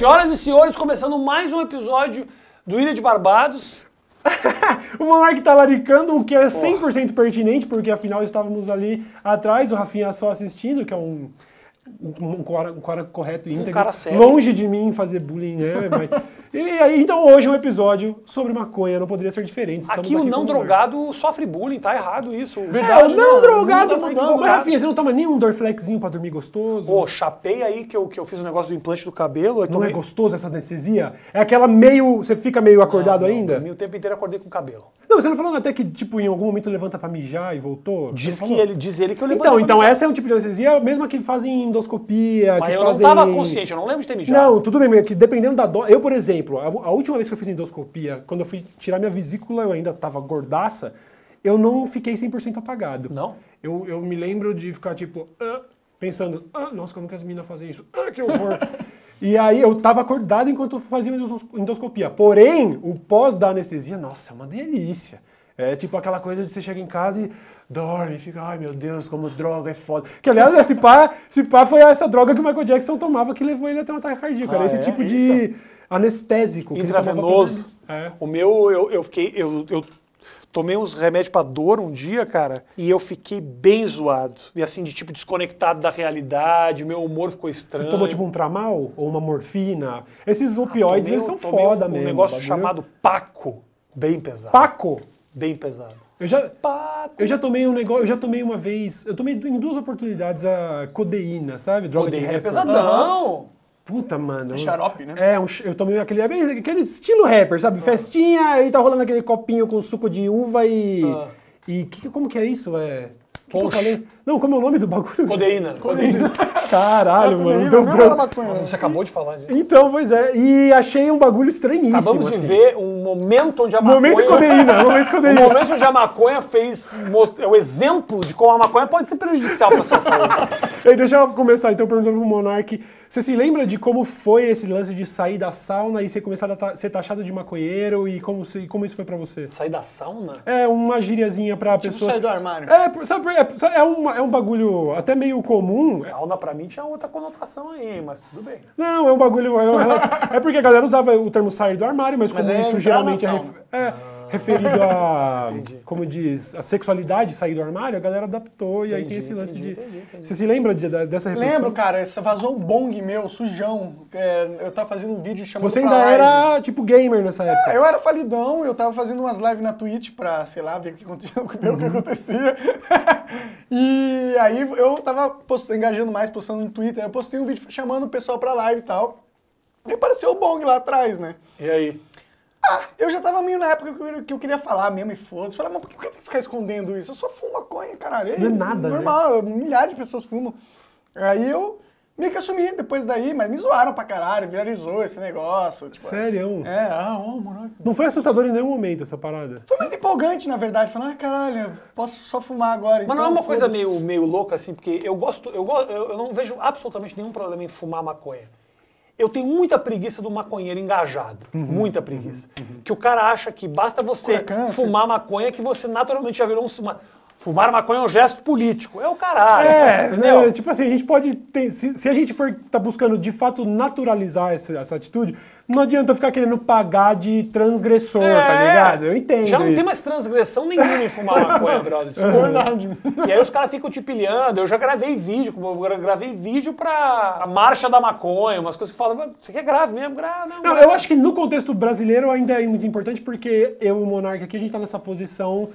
Senhoras e senhores, começando mais um episódio do Ilha de Barbados. o Monark tá laricando, o que é 100% pertinente, porque afinal estávamos ali atrás, o Rafinha só assistindo, que é um, um, um, cara, um cara correto e íntegro. cara sério. Longe de mim fazer bullying, né? Mas, e aí, então hoje um episódio sobre maconha, não poderia ser diferente. Estamos Aqui o não o drogado sofre bullying, tá errado isso. É, o não, drogado, não mas, mudando, mas, Rafinha, você não toma nenhum Dorflexinho pra dormir gostoso? Pô, chapei aí que eu, que eu fiz o negócio do implante do cabelo. não tomei- é gostoso essa anestesia? É aquela meio. Você fica meio acordado Não, ainda? dormi o tempo inteiro acordei com cabelo. Não, você não falou até que, tipo, em algum momento levanta pra mijar e voltou? Diz que ele, diz ele que eu levantei Então, então essa é um tipo de anestesia, a mesma que fazem endoscopia, Mas que eu não fazem... tava consciente, eu não lembro de ter mijado. Não, tudo bem, mas é que dependendo da dose... Eu, por exemplo, a, a última vez que eu fiz endoscopia, quando eu fui tirar minha vesícula, eu ainda tava gordaça, eu não fiquei 100% apagado. Não? Eu, eu me lembro de ficar, tipo, ah, pensando, ah, nossa, como que as meninas fazem isso? Ah, que horror! E aí eu tava acordado enquanto eu fazia endos- endoscopia. Porém, o pós da anestesia, nossa, é uma delícia. É tipo aquela coisa de você chega em casa e dorme, fica, ai meu Deus, como droga é foda. Que aliás, esse pá, esse pá foi essa droga que o Michael Jackson tomava que levou ele até um ataque cardíaco. Era Ah, esse é? tipo de anestésico. Intravenoso. É. O meu, eu, eu fiquei. Eu, eu tomei uns remédios pra dor um dia, cara, e eu fiquei bem zoado. E assim, de tipo, desconectado da realidade, meu humor ficou estranho. Você tomou tipo um tramal ou uma morfina? Esses opioides, Tomei eles são foda um, mesmo. Um negócio bagulho- chamado Paco. Bem pesado. Paco. Bem pesado. Eu já, Paco. eu já tomei um negócio, eu já tomei uma vez, eu tomei em duas oportunidades a codeína, sabe? Droga Codeína de é rapper. pesadão. Puta, mano. xarope, né? É, um, eu tomei aquele, aquele estilo rapper, sabe? Festinha, aí tá rolando aquele copinho com suco de uva e... Ah. E que, como que é isso? É... Que, que eu falei? Não, como é o nome do bagulho? Codeína. Codeína. Caralho, mano. Codeína, deu é branco. você acabou de falar disso. Então, pois é. E achei um bagulho estranhíssimo, Acabamos de assim. ver um momento onde a maconha... Momento codeína, momento O codeína. momento onde a maconha fez... É o exemplo de como a maconha pode ser prejudicial pra sua saúde. Ei, deixa eu começar então perguntando pro Monark. Você se lembra de como foi esse lance de sair da sauna e ser começar a ta- ser taxado de maconheiro e como, se- como isso foi pra você? Sair da sauna? É uma gíriazinha pra Tipo, pessoa. sair do armário. É, sabe, é, é, uma- é um bagulho até meio comum. Sauna pra mim tinha outra conotação aí, mas tudo bem. Não, é um bagulho. É, um é porque a galera usava o termo sair do armário, mas, Mas como é isso geralmente é, na ref- sauna. é referido a. Como diz, a sexualidade sair do armário, a galera adaptou e aí tem esse lance entendi, de. entendi, entendi. Você se lembra de- dessa repercussão? Lembro, cara, você vazou um bong meu, sujão. É, eu tava fazendo um vídeo chamando Você pra ainda live. era tipo gamer nessa época. É, Eu era falidão, eu tava fazendo umas lives na Twitch pra, sei lá, ver o que acontecia. Ver o que acontecia. e aí eu tava post- engajando mais, postando no Twitter. Eu postei um vídeo chamando o pessoal pra live e tal. E apareceu o Bong lá atrás, né? E aí? Ah, eu já tava meio na época que eu, que eu queria falar mesmo e foda-se. Falei, mas por que eu tenho que ficar escondendo isso? Eu só fumo maconha, caralho. Não é nada, né? Normal, milhares de pessoas fumam. Aí eu meio que assumi depois daí, mas me zoaram pra caralho, viralizou esse negócio. Tipo, Sério? É, ah, ô, moleque. Não foi assustador em nenhum momento essa parada. Foi mais empolgante, na verdade. Falando, ah, caralho, posso só fumar agora. Mas não é então uma coisa meio, meio louca, assim, porque eu gosto, eu, go- eu eu não vejo absolutamente nenhum problema em fumar maconha. Eu tenho muita preguiça do maconheiro engajado. Muita preguiça. Que o cara acha que basta você fumar maconha que você naturalmente já virou um. Uma, fumar maconha é um gesto político. É o caralho. É, entendeu? né, tipo assim, a gente pode ter. Se, se a gente for tá buscando de fato naturalizar essa, essa atitude, não adianta eu ficar querendo pagar de transgressor, tá É. ligado? Eu entendo. Já não isso. tem mais transgressão nenhuma em fumar maconha, brother. Desculpa. E aí os caras ficam te pilhando. Eu já gravei vídeo, eu gravei vídeo pra a marcha da maconha, umas coisas que falam, "Mas você quer grave mesmo? Grave, não. Não, grave." eu acho que no contexto brasileiro ainda é muito importante porque eu e o Monark aqui, a gente tá nessa posição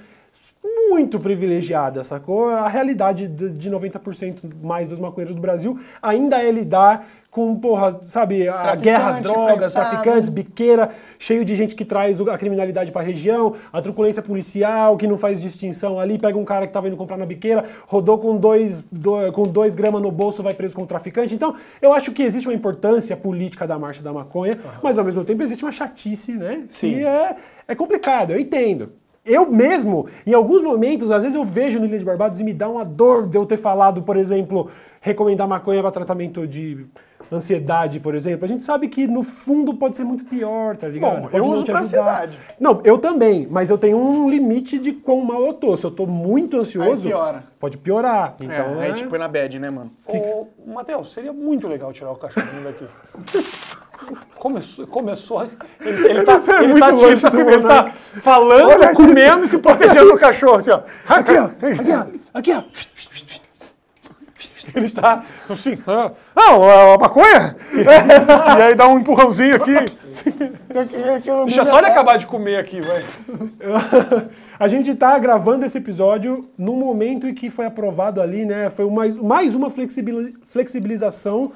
muito privilegiada, sacou? A realidade de de 90% mais dos maconheiros do Brasil ainda é lidar com, porra, sabe, a Traficante, guerra às drogas, prensado. traficantes, biqueira, cheio de gente que traz a criminalidade pra região, a truculência policial, que não faz distinção ali, pega um cara que tava indo comprar na biqueira, rodou com dois, do- com dois gramas no bolso, vai preso como traficante. Então, eu acho que existe uma importância política da marcha da maconha, mas ao mesmo tempo existe uma chatice, né? Sim. Que é, é complicado, eu entendo. Eu mesmo, em alguns momentos, às vezes eu vejo no Ilha de Barbados e me dá uma dor de eu ter falado, por exemplo, recomendar maconha para tratamento de ansiedade, por exemplo. A gente sabe que no fundo pode ser muito pior, tá ligado? Bom, Pode eu não uso te pra ansiedade. Não, eu também, mas eu tenho um limite de quão mal eu tô. Se eu tô muito ansioso, Aí piora. pode piorar. Então, é, aí é- tipo é na bad, né, mano? Ô, Matheus, seria muito legal tirar o cachorrinho daqui. Começou, começou. Ele, ele tá, É ele muito tá, tipo, assim, ele tá falando, Olha comendo e se protegendo do cachorro, assim, ó. Aqui, ó, aqui, ó, aqui, ó. Ele tá assim, ah, não, a maconha? e aí dá um empurrãozinho aqui. Deixa só ele acabar de comer aqui, vai. A gente tá gravando esse episódio no momento em que foi aprovado ali, né? Foi mais, mais uma flexibili- flexibilização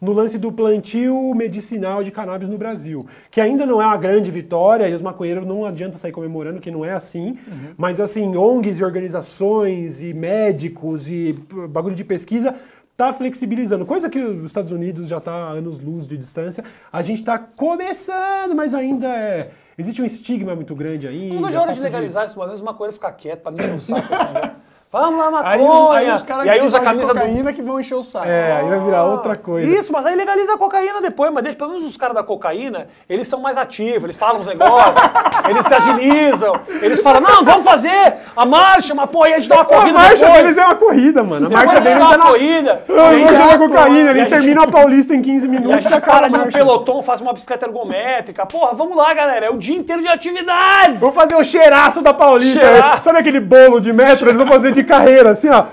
no lance do plantio medicinal de cannabis no Brasil. Que ainda não é uma grande vitória, e os maconheiros não adianta sair comemorando que não é assim. Mas assim, ONGs e organizações e médicos e bagulho de pesquisa tá flexibilizando, coisa que os Estados Unidos já tá a anos luz de distância. A gente tá começando, mas ainda é existe um estigma muito grande ainda. Não vejo a hora de legalizar isso uma vez, o maconheiro ficar quieto pra não encher o saco. Vamos lá, Aí maconha. os, aí os caras e aí usa a camisa do cocaína que vão encher o saco. É, aí vai virar outra coisa. Isso, mas aí legaliza a cocaína depois, mas deixa, pelo menos os caras da cocaína, eles são mais ativos, eles falam os negócios, eles se agilizam, eles falam, não, vamos fazer a marcha, mas pô, aí a gente dá uma A corrida marcha depois. deles é uma corrida, mano. A Depois marcha a gente deles é uma na corrida. A marcha já- da cocaína, a eles gente- terminam a Paulista em 15 E a minutos e gente acaba para a ali no pelotão, faz uma bicicleta ergométrica. Porra, vamos lá, galera. É o dia inteiro de atividades. Vou fazer o cheiraço da Paulista. Cheiraço. Sabe aquele bolo de metro? Eles vão fazer de carreira, assim, ó.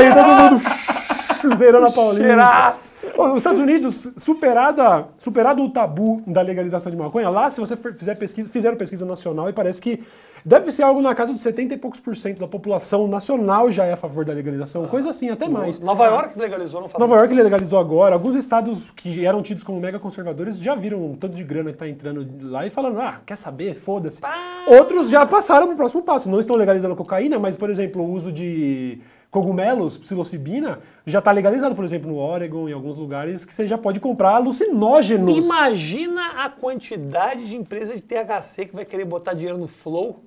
E todo mundo zerando a Paulista. Cheiraço. Os Estados Unidos, superada, superado o tabu da legalização de maconha, lá, se você fizer pesquisa, fizeram pesquisa nacional e parece que deve ser algo na casa dos 70 e poucos por cento da população nacional já é a favor da legalização, coisa assim, até mais. Nova York legalizou, não faz Nova York legalizou agora. Alguns estados que eram tidos como mega conservadores já viram um tanto de grana que tá entrando lá e falando, ah, quer saber? Foda-se. Outros já passaram pro próximo passo. Não estão legalizando cocaína, mas, por exemplo, o uso de cogumelos, psilocibina, já está legalizado, por exemplo, no Oregon, em alguns lugares, que você já pode comprar alucinógenos. Imagina a quantidade de empresas de THC que vai querer botar dinheiro no Flow.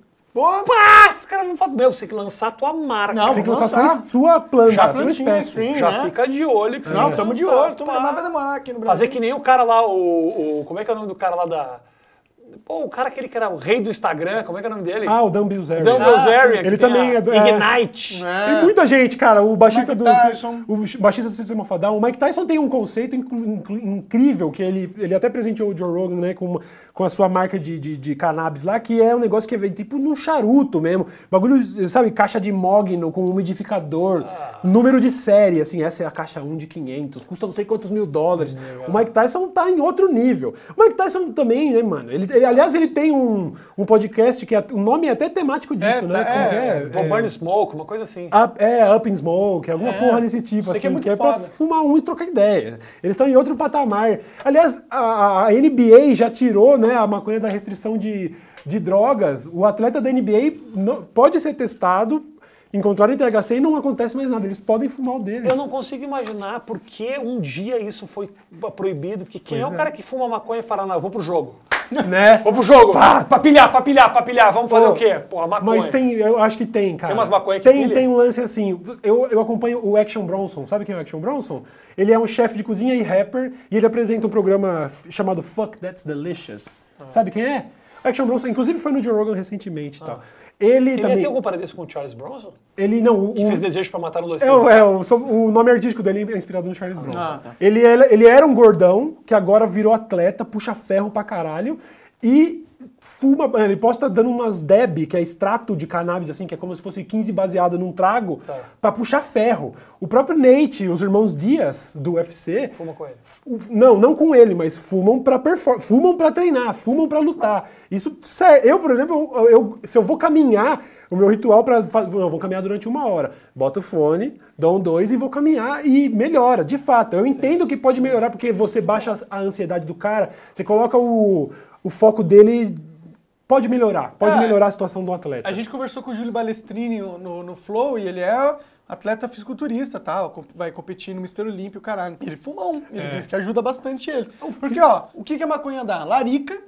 Pô, caras vão falar, meu, você tem que lançar a tua marca. Não, Tem que lançar sua, lançar. sua planta, Já sua espécie. sim. Já né? fica de olho. Que não, tamo de olho. Tamo, mas vai demorar aqui no Brasil. Fazer que nem o cara lá, o, o- Como é que é o nome do cara lá da. Pô, o cara aquele que era o rei do Instagram, como é que é o nome dele? Ah, o Dan Bilzerian. Dan Ah, Bilzerian, Ele também a é do- é. Ignite. É. Tem muita gente, cara. O baixista Mike do Tyson. o baixista do Sistema Fadal, o Mike Tyson tem um conceito incrível que ele, ele até presenteou o Joe Rogan, né, com, uma- com a sua marca de, de, de cannabis lá, que é um negócio que vem tipo no charuto mesmo. Bagulho, sabe, caixa de mogno com umidificador, número de série, assim, essa é a caixa 1 de 500, custa não sei quantos mil dólares. O Mike Tyson tá em outro nível. O Mike Tyson também, né, mano? Ele, ele- aliás, ele tem um, um podcast que é- o nome é até temático disso, É, né? tá- Como que é, Pô, Burn Smoke, uma coisa assim. Up, é, Up in Smoke, alguma É, porra desse tipo, assim, é muito que é pra foda. fumar um e trocar ideia. Eles estão em outro patamar. Aliás, a, a NBA já tirou né, a maconha da restrição de, de drogas. O atleta da NBA não- pode ser testado, encontrar em THC e não acontece mais nada. Eles podem fumar o deles. Eu não consigo imaginar por que um dia isso foi proibido, porque quem é Pois o é. cara que fuma maconha e fala, não, eu vou pro jogo. Né? Vou pro jogo, pra pilhar, pra pilhar, pra pilhar, vamos fazer Pô, o quê? Porra, maconha. Mas tem, eu acho que tem, cara. Tem umas maconha que tem, pilha? tem um lance assim. Eu, eu acompanho o Action Bronson. Sabe quem é o Action Bronson? Ele é um chefe de cozinha e rapper e ele apresenta um programa chamado Fuck That's Delicious. Ah. Sabe quem é? O Action Bronson, inclusive foi no Joe Rogan recentemente e tal. Ele, Ele também. tem algum parentesco com o Charles Bronson? Ele não. O, Que o- fez Desejo pra Matar um dois é, o- é, o, o nome artístico dele é inspirado no Charles Bronson. Ah, tá. ele, é- ele era um gordão que agora virou atleta, puxa ferro pra caralho e fuma. Ele posta dando umas deb, que é extrato de cannabis, assim, que é como se fosse 15 baseado num trago, Tá. pra puxar ferro. O próprio Nate, os irmãos Dias do UFC. Fuma com ele. Não, não com ele, mas fumam pra perform fumam para treinar, fumam pra lutar. Isso, eu, por exemplo, eu, eu- se eu vou caminhar, o meu ritual para eu vou caminhar durante uma hora, boto o fone, dou um dois e vou caminhar e melhora, de fato. Eu entendo que pode melhorar porque você baixa a ansiedade do cara, você coloca o, o foco dele, pode melhorar, pode É, melhorar a situação do atleta. A gente conversou com o Júlio Balestrini no, no, no Flow e ele é atleta fisiculturista, tá? Vai competir no Mister Olímpio, caralho. Ele fuma um. Ele É. diz que ajuda bastante ele. Porque, ó, o que, que a maconha dá? Larica.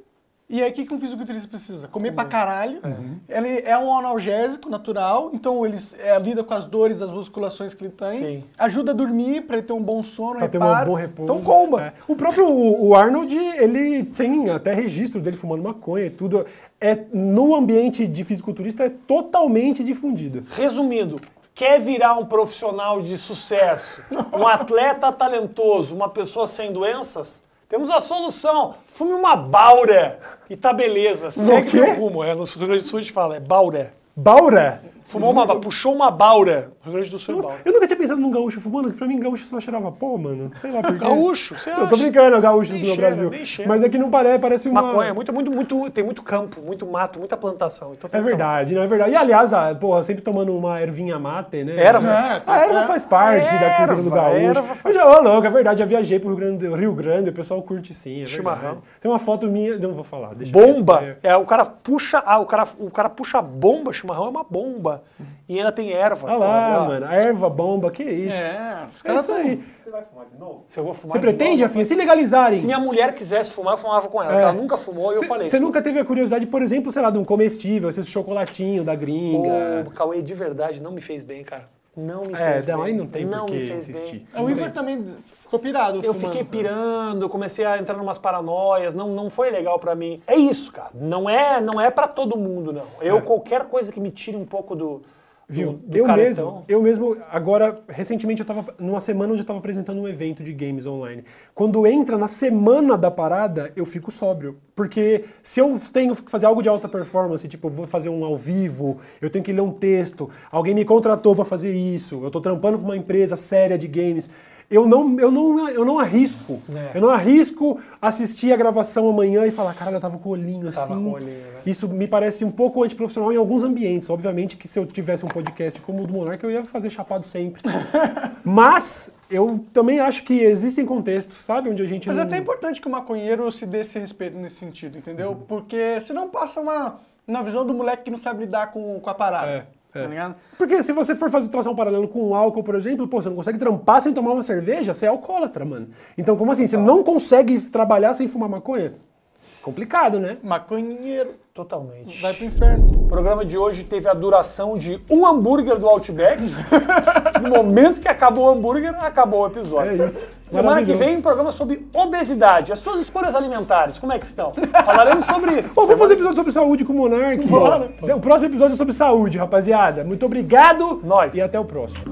E aí, o que, que um fisiculturista precisa? Comer pra caralho. Ele é um analgésico natural, então ele é, lida com as dores das musculações que ele tem. Sim. Ajuda a dormir, pra ele ter um bom sono, Pra ter um reparo. bom repouso. Então, comba. É. O próprio o o Arnold, ele tem até registro dele fumando maconha e tudo. É, no ambiente de fisiculturista é totalmente difundido. Resumindo, quer virar um profissional de sucesso, um atleta talentoso, uma pessoa sem doenças, Temos a solução. Fume uma baura e tá beleza. Segue meu rumo. É, no Rio Grande do Sul a gente fala, é baura. Baura? Fumou uma, puxou uma baura. Rio Grande do Sul é Nossa, eu nunca tinha pensado num gaúcho fumando, que pra mim gaúcho só cheirava pó, mano. Sei lá por quê. Gaúcho, você acha? Eu tô brincando, é gaúcho Nem do meu cheira, Brasil. Mas é que não parece, parece uma... Maconha, muito, muito, muito, tem muito campo, muito mato, muita plantação. Então É verdade, não é verdade. E aliás, a, porra, sempre tomando uma ervinha mate, né? Erva. É, A erva é. faz parte da cultura do Erva, gaúcho. erva Eu já, ô louco, é verdade, já viajei pro Rio Grande, Rio Grande o pessoal curte sim, é Chimarrão. verdade. Tem uma foto minha, não vou falar, Bomba. isso É, o cara puxa, ah, o cara, o cara puxa a bomba, chimarrão é uma bomba. E ainda tem erva. aí- Olha lá, mano, a erva bomba, que isso. É, os É caras tão- aí. Você vai fumar de novo? Se eu vou fumar Você de pretende, novo? Rafinha, se legalizarem? Se minha mulher quisesse fumar, eu fumava com ela. É. Ela nunca fumou e eu falei. Você nunca teve a curiosidade, por exemplo, sei lá, de um comestível, esses chocolatinho da gringa. O Cauê, de verdade, não me fez bem, cara. Não me É, fez bem. aí não tem não por me que insistir. bem. É, O Iver também ficou pirado Eu fumando. fiquei pirando, eu comecei a entrar numas paranoias, não, não foi legal pra mim. É isso, cara. Não é, não é para todo mundo, não. Eu, qualquer coisa que me tire um pouco do. Viu? do, do eu caretão- mesmo, eu mesmo, agora, recentemente eu tava numa semana onde eu tava apresentando um evento de games online. Quando entra na semana da parada, eu fico sóbrio. Porque se eu tenho que fazer algo de alta performance, tipo, eu vou fazer um ao vivo, eu tenho que ler um texto, alguém me contratou pra fazer isso, eu tô trampando com uma empresa séria de games. Eu não, eu não, eu não arrisco. É. Eu não arrisco assistir a gravação amanhã e falar, caralho, eu tava com o olhinho assim. Tava com o olhinho, né? Isso me parece um pouco antiprofissional em alguns ambientes. Obviamente que se eu tivesse um podcast como o do Monark, eu ia fazer chapado sempre. Mas eu também acho que existem contextos, sabe? Onde a gente Mas é não... até importante que o maconheiro se dê esse respeito nesse sentido, entendeu? Uhum. Porque senão passa uma, uma visão do moleque que não sabe lidar com, com a parada. É, é. Tá ligado? Porque se você for fazer tração paralelo com álcool, por exemplo, pô, você não consegue trampar sem tomar uma cerveja, você é alcoólatra, mano. Então, como assim? Você não consegue trabalhar sem fumar maconha? Complicado, né? Maconheiro Totalmente. vai pro inferno. O programa de hoje teve a duração de um hambúrguer do Outback. no momento que acabou o hambúrguer, acabou o episódio. É isso. Semana que vem, programa sobre obesidade. As suas escolhas alimentares, como é que estão? Falaremos sobre isso. Vamos fazer episódio sobre saúde com o Monark. Bora. O próximo episódio é sobre saúde, rapaziada. Muito obrigado. Nós. E até o próximo.